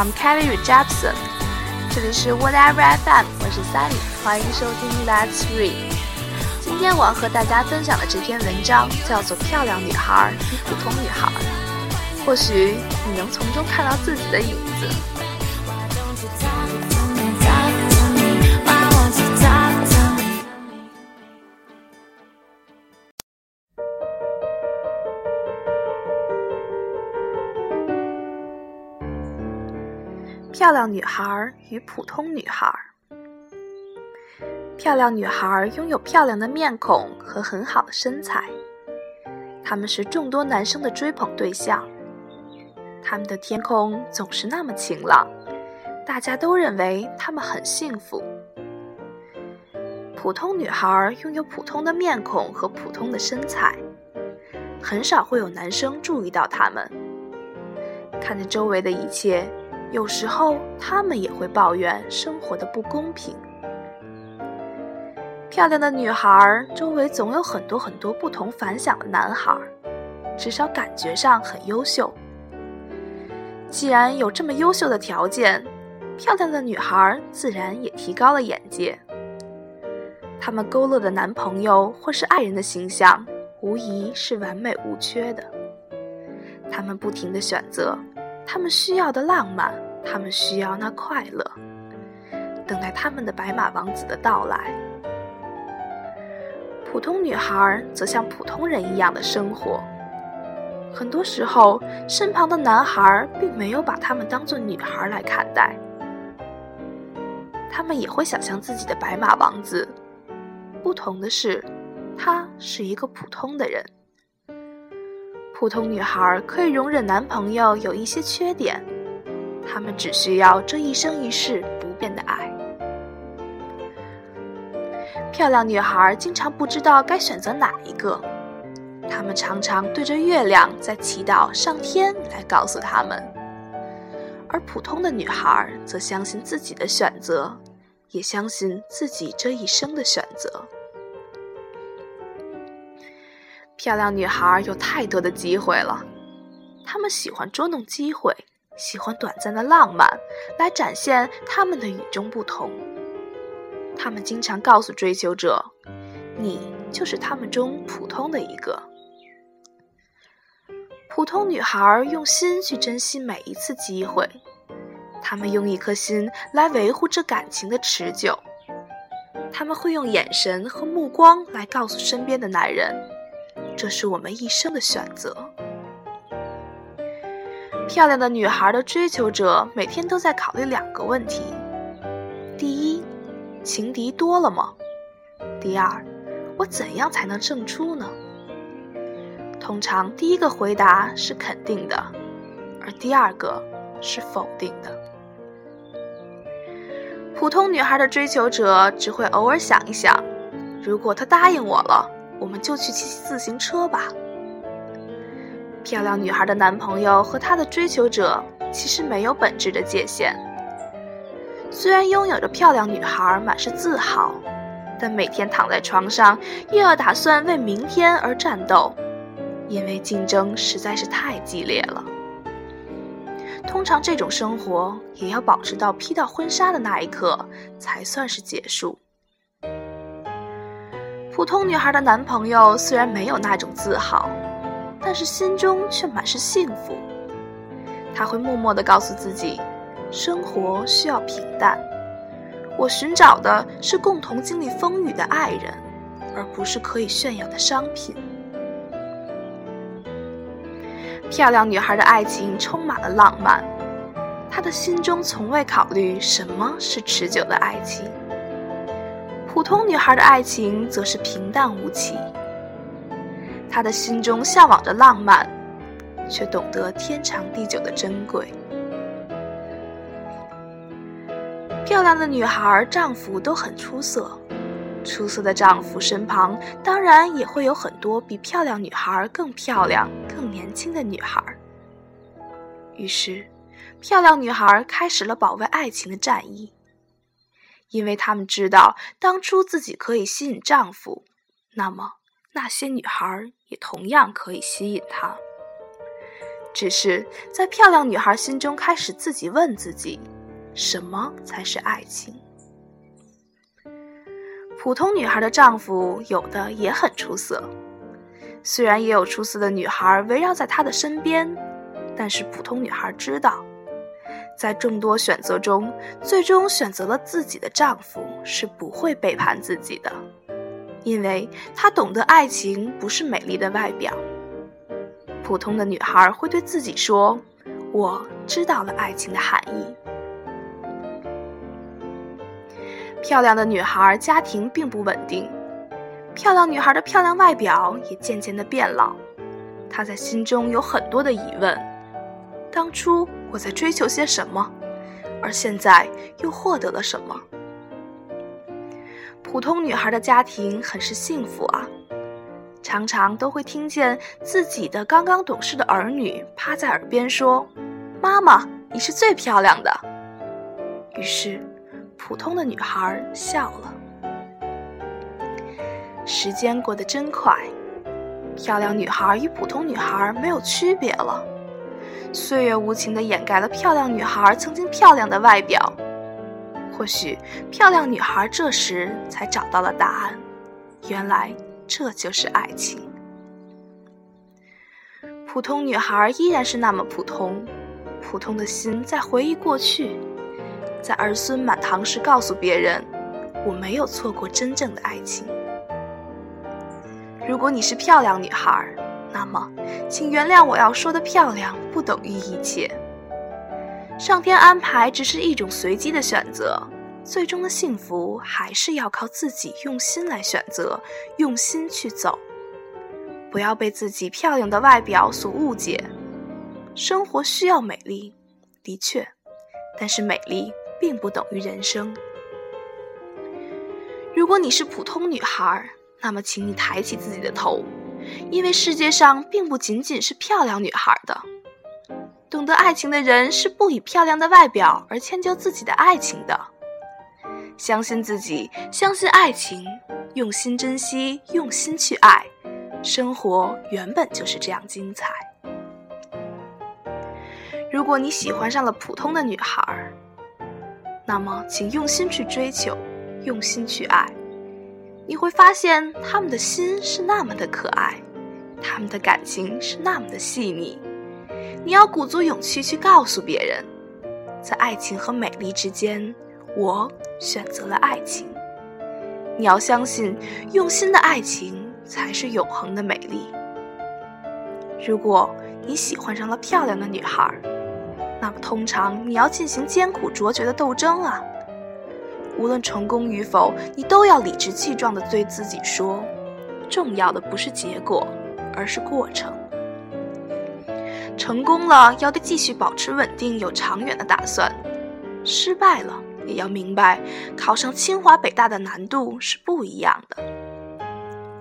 I'm Kelly Richardson，。这里是 Whatever FM，我是 Sally，欢迎收听 Let's Read。今天我要和大家分享的这篇文章叫做《漂亮女孩与普通女孩》，或许你能从中看到自己的影子。漂亮女孩与普通女孩。漂亮女孩拥有漂亮的面孔和很好的身材，她们是众多男生的追捧对象。她们的天空总是那么晴朗，大家都认为她们很幸福。普通女孩拥有普通的面孔和普通的身材，很少会有男生注意到她们。看着周围的一切。有时候，他们也会抱怨生活的不公平。漂亮的女孩周围总有很多很多不同凡响的男孩，至少感觉上很优秀。既然有这么优秀的条件，漂亮的女孩自然也提高了眼界。他们勾勒的男朋友或是爱人的形象，无疑是完美无缺的。他们不停的选择。他们需要的浪漫，他们需要那快乐，等待他们的白马王子的到来。普通女孩则像普通人一样的生活，很多时候，身旁的男孩并没有把她们当做女孩来看待，他们也会想象自己的白马王子。不同的是，他是一个普通的人。普通女孩可以容忍男朋友有一些缺点，她们只需要这一生一世不变的爱。漂亮女孩经常不知道该选择哪一个，她们常常对着月亮在祈祷上天来告诉她们，而普通的女孩则相信自己的选择，也相信自己这一生的选择。漂亮女孩有太多的机会了，她们喜欢捉弄机会，喜欢短暂的浪漫，来展现她们的与众不同。她们经常告诉追求者：“你就是他们中普通的一个。”普通女孩用心去珍惜每一次机会，她们用一颗心来维护这感情的持久。他们会用眼神和目光来告诉身边的男人。这是我们一生的选择。漂亮的女孩的追求者每天都在考虑两个问题：第一，情敌多了吗？第二，我怎样才能胜出呢？通常，第一个回答是肯定的，而第二个是否定的。普通女孩的追求者只会偶尔想一想：如果他答应我了。我们就去骑自行车吧。漂亮女孩的男朋友和她的追求者其实没有本质的界限。虽然拥有着漂亮女孩满是自豪，但每天躺在床上又要打算为明天而战斗，因为竞争实在是太激烈了。通常这种生活也要保持到披到婚纱的那一刻才算是结束。普通女孩的男朋友虽然没有那种自豪，但是心中却满是幸福。他会默默地告诉自己，生活需要平淡。我寻找的是共同经历风雨的爱人，而不是可以炫耀的商品。漂亮女孩的爱情充满了浪漫，她的心中从未考虑什么是持久的爱情。普通女孩的爱情则是平淡无奇，她的心中向往着浪漫，却懂得天长地久的珍贵。漂亮的女孩丈夫都很出色，出色的丈夫身旁当然也会有很多比漂亮女孩更漂亮、更年轻的女孩。于是，漂亮女孩开始了保卫爱情的战役。因为他们知道，当初自己可以吸引丈夫，那么那些女孩也同样可以吸引他。只是在漂亮女孩心中开始自己问自己：什么才是爱情？普通女孩的丈夫有的也很出色，虽然也有出色的女孩围绕在她的身边，但是普通女孩知道，在众多选择中，最终选择了自己的丈夫是不会背叛自己的，因为她懂得爱情不是美丽的外表。普通的女孩会对自己说：“我知道了爱情的含义。”漂亮的女孩家庭并不稳定，漂亮女孩的漂亮外表也渐渐的变老。她在心中有很多的疑问：当初我在追求些什么，而现在又获得了什么？普通女孩的家庭很是幸福啊，常常都会听见自己的刚刚懂事的儿女趴在耳边说：“妈妈，你是最漂亮的。”于是。普通的女孩笑了。时间过得真快，漂亮女孩与普通女孩没有区别了。岁月无情地掩盖了漂亮女孩曾经漂亮的外表。或许，漂亮女孩这时才找到了答案：原来这就是爱情。普通女孩依然是那么普通，普通的心在回忆过去。在儿孙满堂时告诉别人，我没有错过真正的爱情。如果你是漂亮女孩，那么，请原谅我要说的漂亮不等于一切。上天安排只是一种随机的选择，最终的幸福还是要靠自己用心来选择，用心去走。不要被自己漂亮的外表所误解。生活需要美丽，的确，但是美丽。并不等于人生。如果你是普通女孩，那么请你抬起自己的头，因为世界上并不仅仅是漂亮女孩的。懂得爱情的人是不以漂亮的外表而迁就自己的爱情的。相信自己，相信爱情，用心珍惜，用心去爱，生活原本就是这样精彩。如果你喜欢上了普通的女孩，那么，请用心去追求，用心去爱，你会发现他们的心是那么的可爱，他们的感情是那么的细腻。你要鼓足勇气去告诉别人，在爱情和美丽之间，我选择了爱情。你要相信，用心的爱情才是永恒的美丽。如果你喜欢上了漂亮的女孩，那么，通常你要进行艰苦卓绝的斗争啊！无论成功与否，你都要理直气壮地对自己说：重要的不是结果，而是过程。成功了，要对继续保持稳定有长远的打算；失败了，也要明白考上清华北大的难度是不一样的。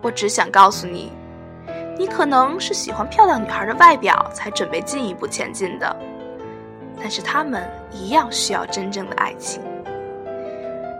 我只想告诉你，你可能是喜欢漂亮女孩的外表，才准备进一步前进的。但是他们一样需要真正的爱情。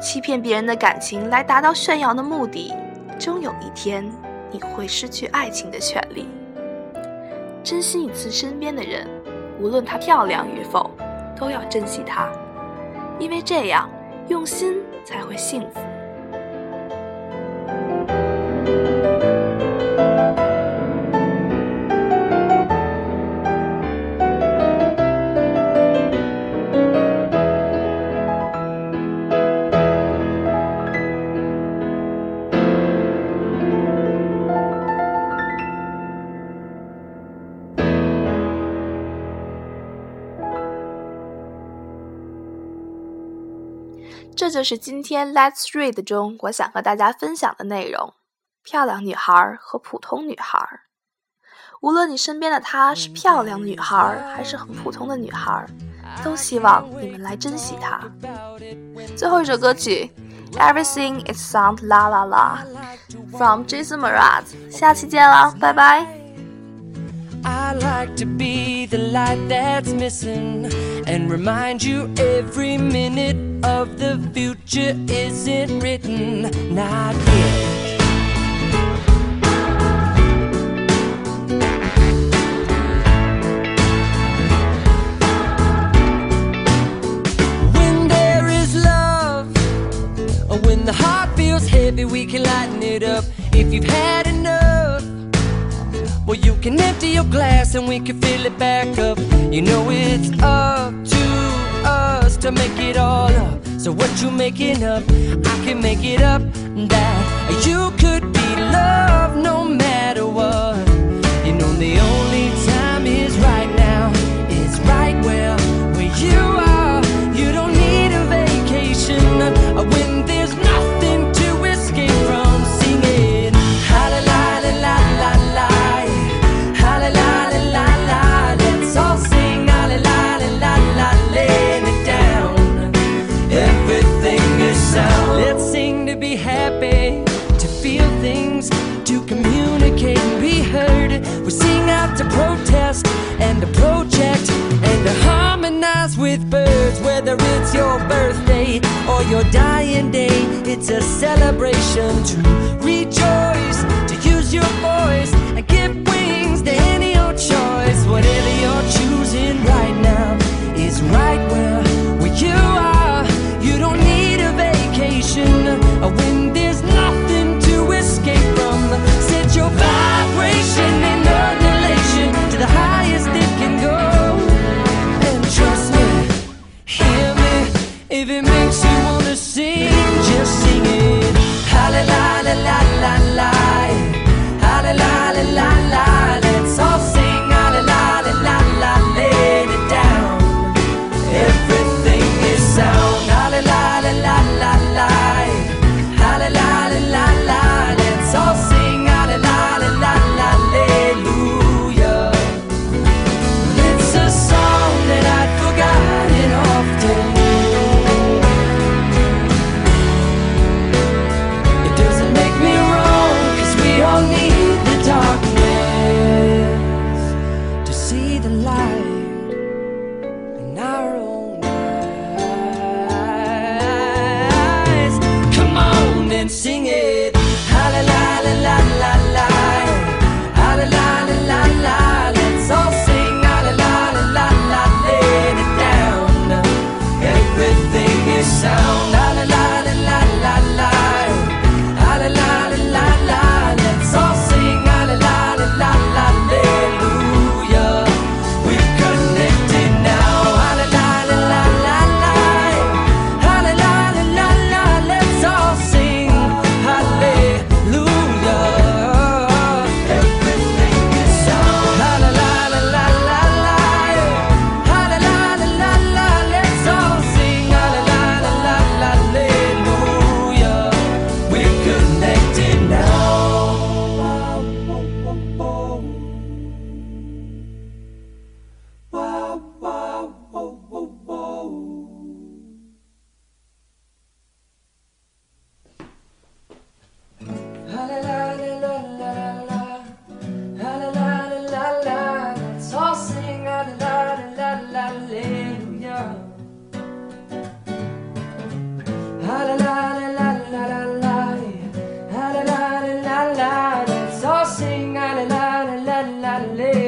欺骗别人的感情来达到炫耀的目的，终有一天你会失去爱情的权利。珍惜你自身边的人，无论她漂亮与否，都要珍惜她，因为这样用心才会幸福。就是今天 Let's Read 中我想和大家分享的内容：漂亮女孩和普通女孩。无论你身边的她是漂亮女孩还是很普通的女孩，都希望你们来珍惜她。最后一首歌曲：Everything It Sound La La La from Jason Mraz。下期见了，拜拜。I like to be the light that's missing and remind you every minute of the future isn't written, not yet. when the heart feels heavy, we can lighten it up. If you've had can empty your glass and we can fill it back up. You know it's up to us to make it all up. So what you making up? I can make it up that you could be loved no matter what. You know the only celebration to rejoice, to use your voice. lei.